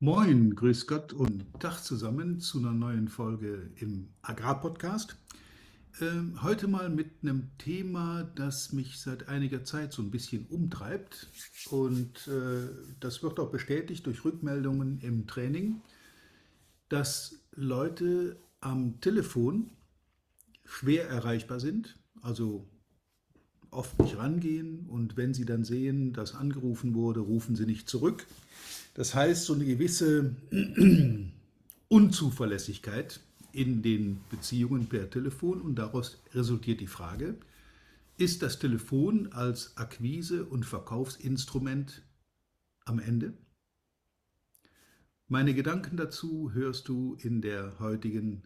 Moin, grüß Gott und Tag zusammen zu einer neuen Folge im Agrarpodcast. Ähm, heute mal mit einem Thema, das mich seit einiger Zeit so ein bisschen umtreibt und äh, das wird auch bestätigt durch Rückmeldungen im Training, dass Leute am Telefon schwer erreichbar sind, also oft nicht rangehen und wenn sie dann sehen, dass angerufen wurde, rufen sie nicht zurück das heißt, so eine gewisse Unzuverlässigkeit in den Beziehungen per Telefon und daraus resultiert die Frage, ist das Telefon als Akquise- und Verkaufsinstrument am Ende? Meine Gedanken dazu hörst du in der heutigen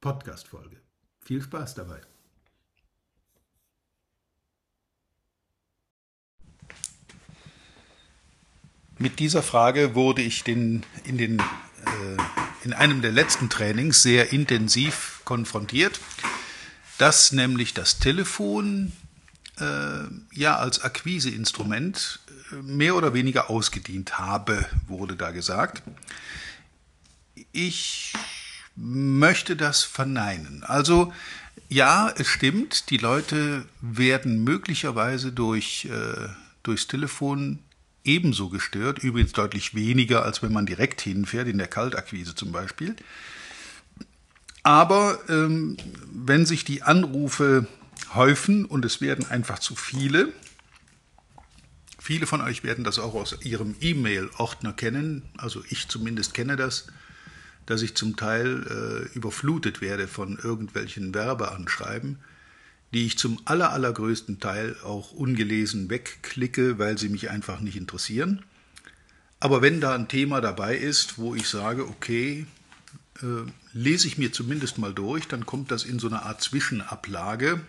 Podcast-Folge. Viel Spaß dabei! Mit dieser Frage wurde ich den, in, den, äh, in einem der letzten Trainings sehr intensiv konfrontiert, dass nämlich das Telefon äh, ja als Akquiseinstrument äh, mehr oder weniger ausgedient habe, wurde da gesagt. Ich möchte das verneinen. Also ja, es stimmt, die Leute werden möglicherweise durch, äh, durchs Telefon ebenso gestört, übrigens deutlich weniger, als wenn man direkt hinfährt, in der Kaltakquise zum Beispiel. Aber ähm, wenn sich die Anrufe häufen und es werden einfach zu viele, viele von euch werden das auch aus ihrem E-Mail-Ordner kennen, also ich zumindest kenne das, dass ich zum Teil äh, überflutet werde von irgendwelchen Werbeanschreiben die ich zum aller, allergrößten Teil auch ungelesen wegklicke, weil sie mich einfach nicht interessieren. Aber wenn da ein Thema dabei ist, wo ich sage, okay, äh, lese ich mir zumindest mal durch, dann kommt das in so eine Art Zwischenablage,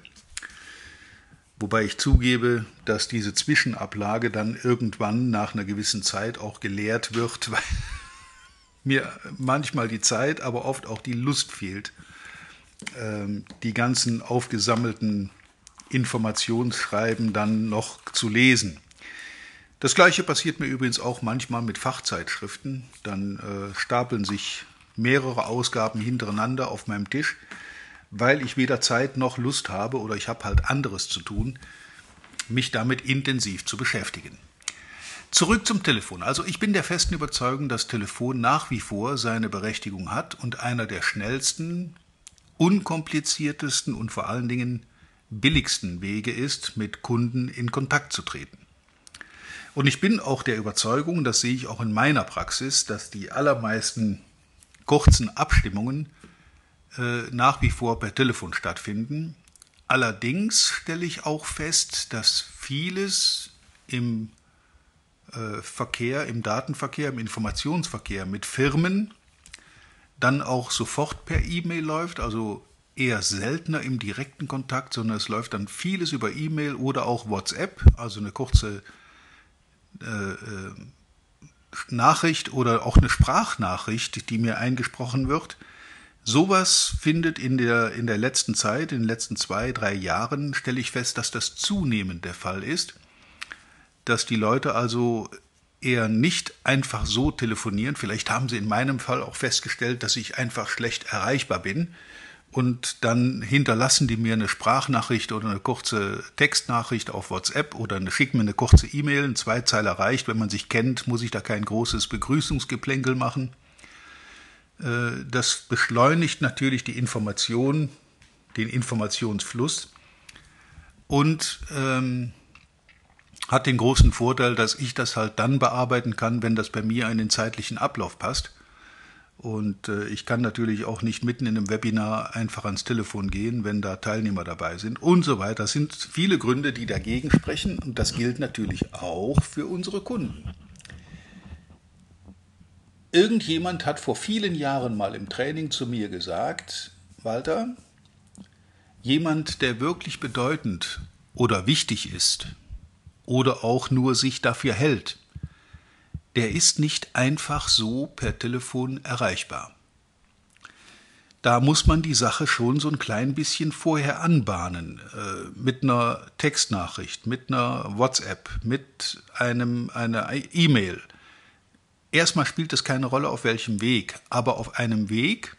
wobei ich zugebe, dass diese Zwischenablage dann irgendwann nach einer gewissen Zeit auch geleert wird, weil mir manchmal die Zeit, aber oft auch die Lust fehlt, die ganzen aufgesammelten Informationsschreiben dann noch zu lesen. Das gleiche passiert mir übrigens auch manchmal mit Fachzeitschriften. Dann äh, stapeln sich mehrere Ausgaben hintereinander auf meinem Tisch, weil ich weder Zeit noch Lust habe oder ich habe halt anderes zu tun, mich damit intensiv zu beschäftigen. Zurück zum Telefon. Also ich bin der festen Überzeugung, dass Telefon nach wie vor seine Berechtigung hat und einer der schnellsten, unkompliziertesten und vor allen Dingen billigsten Wege ist, mit Kunden in Kontakt zu treten. Und ich bin auch der Überzeugung, das sehe ich auch in meiner Praxis, dass die allermeisten kurzen Abstimmungen äh, nach wie vor per Telefon stattfinden. Allerdings stelle ich auch fest, dass vieles im äh, Verkehr, im Datenverkehr, im Informationsverkehr mit Firmen dann auch sofort per E-Mail läuft, also eher seltener im direkten Kontakt, sondern es läuft dann vieles über E-Mail oder auch WhatsApp, also eine kurze äh, äh, Nachricht oder auch eine Sprachnachricht, die mir eingesprochen wird. Sowas findet in der, in der letzten Zeit, in den letzten zwei, drei Jahren, stelle ich fest, dass das zunehmend der Fall ist, dass die Leute also eher nicht einfach so telefonieren. Vielleicht haben Sie in meinem Fall auch festgestellt, dass ich einfach schlecht erreichbar bin. Und dann hinterlassen die mir eine Sprachnachricht oder eine kurze Textnachricht auf WhatsApp oder eine, schicken mir eine kurze E-Mail, ein Zweizeiler reicht. Wenn man sich kennt, muss ich da kein großes Begrüßungsgeplänkel machen. Äh, das beschleunigt natürlich die Information, den Informationsfluss. Und ähm, hat den großen Vorteil, dass ich das halt dann bearbeiten kann, wenn das bei mir in den zeitlichen Ablauf passt. Und äh, ich kann natürlich auch nicht mitten in einem Webinar einfach ans Telefon gehen, wenn da Teilnehmer dabei sind und so weiter. Das sind viele Gründe, die dagegen sprechen und das gilt natürlich auch für unsere Kunden. Irgendjemand hat vor vielen Jahren mal im Training zu mir gesagt, Walter, jemand, der wirklich bedeutend oder wichtig ist, oder auch nur sich dafür hält, der ist nicht einfach so per Telefon erreichbar. Da muss man die Sache schon so ein klein bisschen vorher anbahnen, äh, mit einer Textnachricht, mit einer WhatsApp, mit einem, einer E-Mail. Erstmal spielt es keine Rolle, auf welchem Weg, aber auf einem Weg,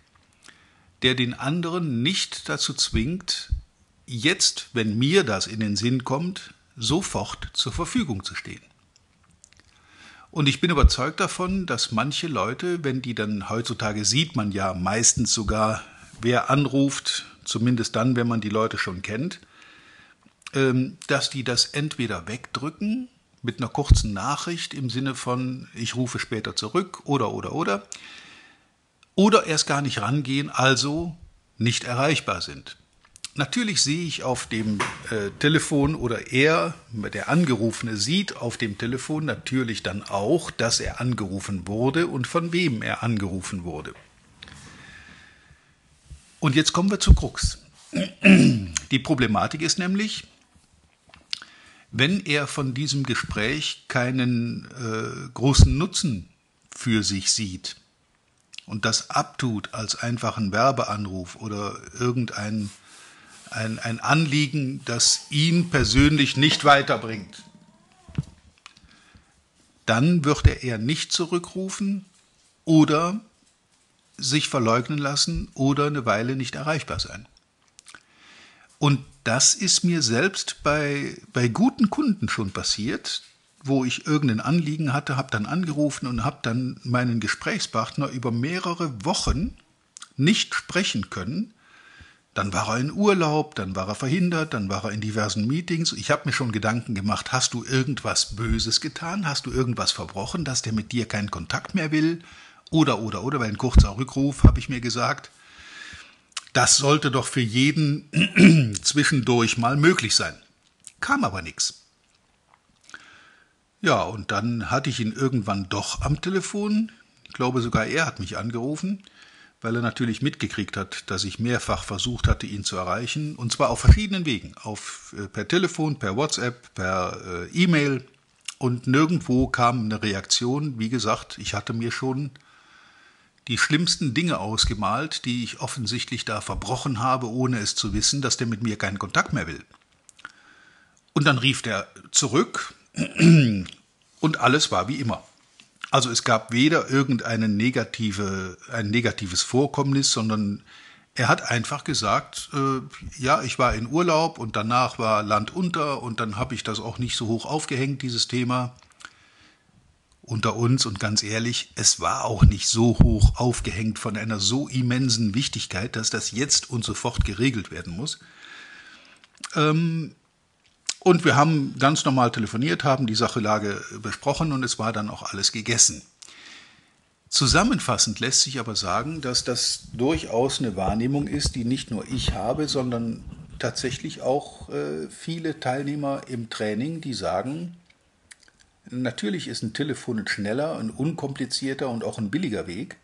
der den anderen nicht dazu zwingt, jetzt, wenn mir das in den Sinn kommt, sofort zur Verfügung zu stehen. Und ich bin überzeugt davon, dass manche Leute, wenn die dann heutzutage sieht man ja meistens sogar, wer anruft, zumindest dann, wenn man die Leute schon kennt, ähm, dass die das entweder wegdrücken mit einer kurzen Nachricht im Sinne von, ich rufe später zurück oder oder oder, oder erst gar nicht rangehen, also nicht erreichbar sind. Natürlich sehe ich auf dem äh, Telefon oder er, der Angerufene, sieht auf dem Telefon natürlich dann auch, dass er angerufen wurde und von wem er angerufen wurde. Und jetzt kommen wir zu Krux. Die Problematik ist nämlich, wenn er von diesem Gespräch keinen äh, großen Nutzen für sich sieht und das abtut als einfachen Werbeanruf oder irgendein ein, ein Anliegen, das ihn persönlich nicht weiterbringt, dann wird er eher nicht zurückrufen oder sich verleugnen lassen oder eine Weile nicht erreichbar sein. Und das ist mir selbst bei, bei guten Kunden schon passiert, wo ich irgendein Anliegen hatte, habe dann angerufen und habe dann meinen Gesprächspartner über mehrere Wochen nicht sprechen können. Dann war er in Urlaub, dann war er verhindert, dann war er in diversen Meetings. Ich habe mir schon Gedanken gemacht, hast du irgendwas Böses getan? Hast du irgendwas verbrochen, dass der mit dir keinen Kontakt mehr will? Oder, oder, oder, weil ein kurzer Rückruf, habe ich mir gesagt. Das sollte doch für jeden zwischendurch mal möglich sein. Kam aber nichts. Ja, und dann hatte ich ihn irgendwann doch am Telefon. Ich glaube sogar er hat mich angerufen, weil er natürlich mitgekriegt hat, dass ich mehrfach versucht hatte, ihn zu erreichen. Und zwar auf verschiedenen Wegen. Auf, äh, per Telefon, per WhatsApp, per äh, E-Mail. Und nirgendwo kam eine Reaktion. Wie gesagt, ich hatte mir schon die schlimmsten Dinge ausgemalt, die ich offensichtlich da verbrochen habe, ohne es zu wissen, dass der mit mir keinen Kontakt mehr will. Und dann rief der zurück und alles war wie immer. Also es gab weder irgendeine negative, ein negatives Vorkommnis, sondern er hat einfach gesagt, äh, ja, ich war in Urlaub und danach war Land unter und dann habe ich das auch nicht so hoch aufgehängt, dieses Thema unter uns und ganz ehrlich, es war auch nicht so hoch aufgehängt von einer so immensen Wichtigkeit, dass das jetzt und sofort geregelt werden muss. Ähm, und wir haben ganz normal telefoniert, haben die Sachelage besprochen und es war dann auch alles gegessen. Zusammenfassend lässt sich aber sagen, dass das durchaus eine Wahrnehmung ist, die nicht nur ich habe, sondern tatsächlich auch äh, viele Teilnehmer im Training, die sagen, Natürlich ist ein Telefon schneller, ein unkomplizierter und auch ein billiger Weg.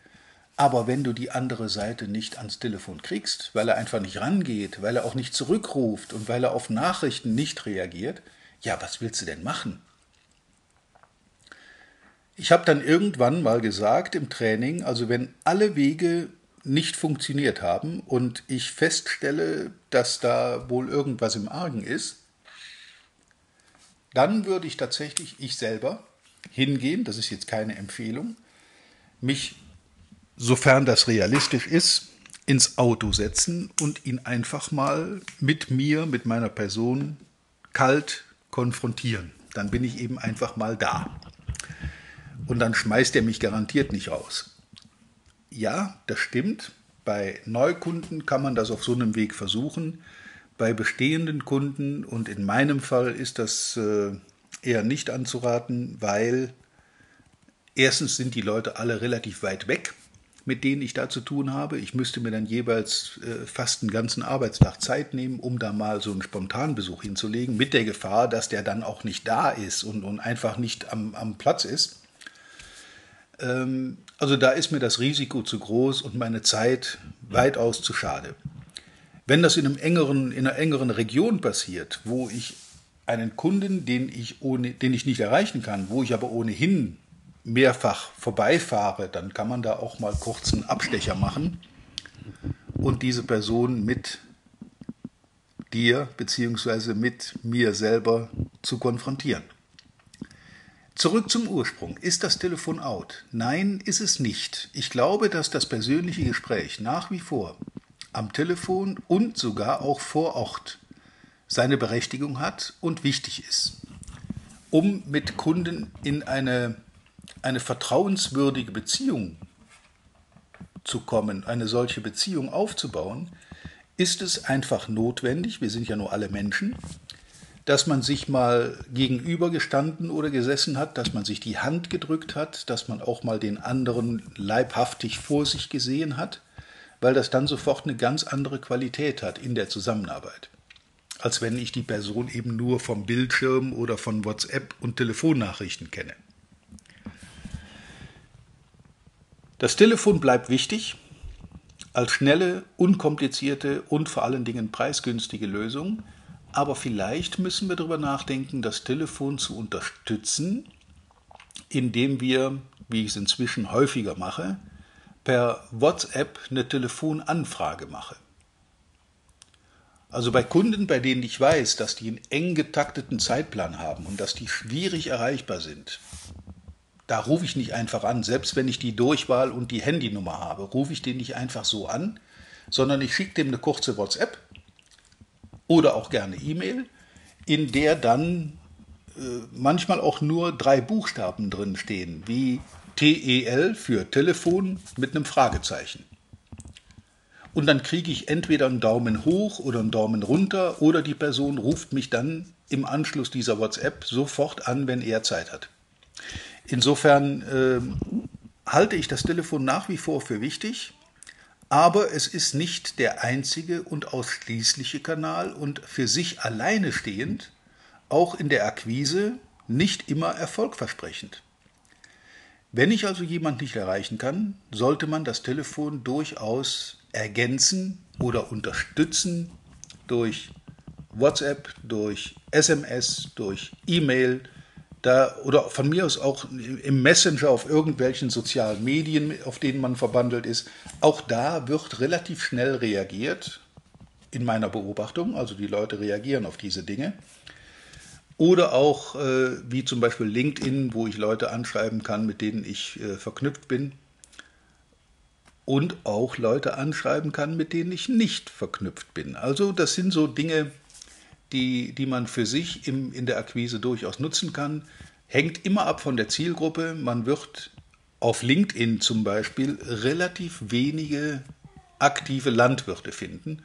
Aber wenn du die andere Seite nicht ans Telefon kriegst, weil er einfach nicht rangeht, weil er auch nicht zurückruft und weil er auf Nachrichten nicht reagiert, ja, was willst du denn machen? Ich habe dann irgendwann mal gesagt im Training, also wenn alle Wege nicht funktioniert haben und ich feststelle, dass da wohl irgendwas im Argen ist, dann würde ich tatsächlich, ich selber, hingehen, das ist jetzt keine Empfehlung, mich, sofern das realistisch ist, ins Auto setzen und ihn einfach mal mit mir, mit meiner Person kalt konfrontieren. Dann bin ich eben einfach mal da. Und dann schmeißt er mich garantiert nicht raus. Ja, das stimmt. Bei Neukunden kann man das auf so einem Weg versuchen bei bestehenden Kunden und in meinem Fall ist das äh, eher nicht anzuraten, weil erstens sind die Leute alle relativ weit weg, mit denen ich da zu tun habe. Ich müsste mir dann jeweils äh, fast einen ganzen Arbeitstag Zeit nehmen, um da mal so einen Spontanbesuch hinzulegen, mit der Gefahr, dass der dann auch nicht da ist und, und einfach nicht am, am Platz ist. Ähm, also da ist mir das Risiko zu groß und meine Zeit weitaus zu schade. Wenn das in, einem engeren, in einer engeren Region passiert, wo ich einen Kunden, den ich, ohne, den ich nicht erreichen kann, wo ich aber ohnehin mehrfach vorbeifahre, dann kann man da auch mal kurz einen Abstecher machen und diese Person mit dir bzw. mit mir selber zu konfrontieren. Zurück zum Ursprung. Ist das Telefon out? Nein, ist es nicht. Ich glaube, dass das persönliche Gespräch nach wie vor am Telefon und sogar auch vor Ort seine Berechtigung hat und wichtig ist. Um mit Kunden in eine, eine vertrauenswürdige Beziehung zu kommen, eine solche Beziehung aufzubauen, ist es einfach notwendig, wir sind ja nur alle Menschen, dass man sich mal gegenübergestanden oder gesessen hat, dass man sich die Hand gedrückt hat, dass man auch mal den anderen leibhaftig vor sich gesehen hat, weil das dann sofort eine ganz andere Qualität hat in der Zusammenarbeit, als wenn ich die Person eben nur vom Bildschirm oder von WhatsApp und Telefonnachrichten kenne. Das Telefon bleibt wichtig als schnelle, unkomplizierte und vor allen Dingen preisgünstige Lösung, aber vielleicht müssen wir darüber nachdenken, das Telefon zu unterstützen, indem wir, wie ich es inzwischen häufiger mache, per WhatsApp eine Telefonanfrage mache. Also bei Kunden, bei denen ich weiß, dass die einen eng getakteten Zeitplan haben und dass die schwierig erreichbar sind, da rufe ich nicht einfach an, selbst wenn ich die Durchwahl und die Handynummer habe, rufe ich den nicht einfach so an, sondern ich schicke dem eine kurze WhatsApp oder auch gerne E-Mail, in der dann äh, manchmal auch nur drei Buchstaben drin stehen, wie TEL für Telefon mit einem Fragezeichen. Und dann kriege ich entweder einen Daumen hoch oder einen Daumen runter oder die Person ruft mich dann im Anschluss dieser WhatsApp sofort an, wenn er Zeit hat. Insofern äh, halte ich das Telefon nach wie vor für wichtig. Aber es ist nicht der einzige und ausschließliche Kanal und für sich alleine stehend, auch in der Akquise, nicht immer erfolgversprechend. Wenn ich also jemand nicht erreichen kann, sollte man das Telefon durchaus ergänzen oder unterstützen durch WhatsApp, durch SMS, durch E-Mail, da, oder von mir aus auch im Messenger auf irgendwelchen sozialen Medien, auf denen man verbandelt ist, auch da wird relativ schnell reagiert, in meiner Beobachtung, also die Leute reagieren auf diese Dinge. Oder auch äh, wie zum Beispiel LinkedIn, wo ich Leute anschreiben kann, mit denen ich äh, verknüpft bin. Und auch Leute anschreiben kann, mit denen ich nicht verknüpft bin. Also das sind so Dinge, die, die man für sich im, in der Akquise durchaus nutzen kann. Hängt immer ab von der Zielgruppe. Man wird auf LinkedIn zum Beispiel relativ wenige aktive Landwirte finden.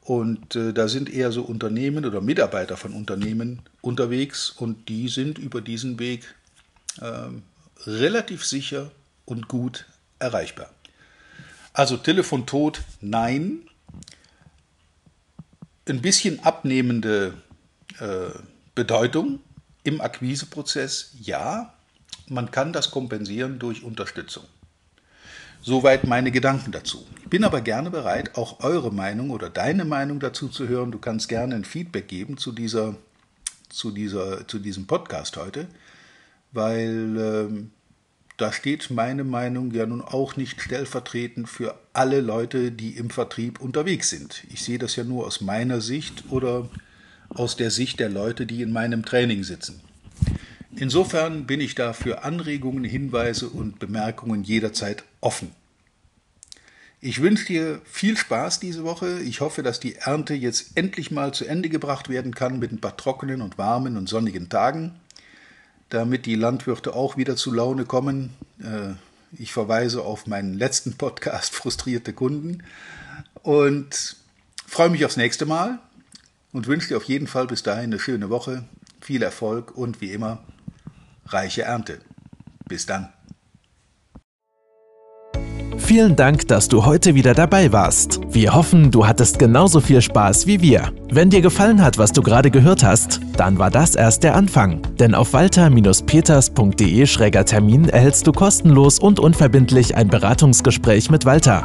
Und äh, da sind eher so Unternehmen oder Mitarbeiter von Unternehmen unterwegs und die sind über diesen Weg äh, relativ sicher und gut erreichbar. Also Telefontod, nein ein bisschen abnehmende äh, Bedeutung im Akquiseprozess, ja, man kann das kompensieren durch Unterstützung. Soweit meine Gedanken dazu. Ich bin aber gerne bereit, auch eure Meinung oder deine Meinung dazu zu hören. Du kannst gerne ein Feedback geben zu, dieser, zu, dieser, zu diesem Podcast heute, weil ähm, da steht meine Meinung ja nun auch nicht stellvertretend für alle Leute, die im Vertrieb unterwegs sind. Ich sehe das ja nur aus meiner Sicht oder aus der Sicht der Leute, die in meinem Training sitzen. Insofern bin ich da für Anregungen, Hinweise und Bemerkungen jederzeit offen. Ich wünsche dir viel Spaß diese Woche. Ich hoffe, dass die Ernte jetzt endlich mal zu Ende gebracht werden kann mit ein paar trockenen und warmen und sonnigen Tagen damit die Landwirte auch wieder zu Laune kommen. Äh, ich verweise auf meinen letzten Podcast Frustrierte Kunden und freue mich aufs nächste Mal und wünsche dir auf jeden Fall bis dahin eine schöne Woche, viel Erfolg und wie immer reiche Ernte. Bis dann. Vielen Dank, dass du heute wieder dabei warst. Wir hoffen, du hattest genauso viel Spaß wie wir. Wenn dir gefallen hat, was du gerade gehört hast, dann war das erst der Anfang. Denn auf walter-peters.de-termin erhältst du kostenlos und unverbindlich ein Beratungsgespräch mit Walter.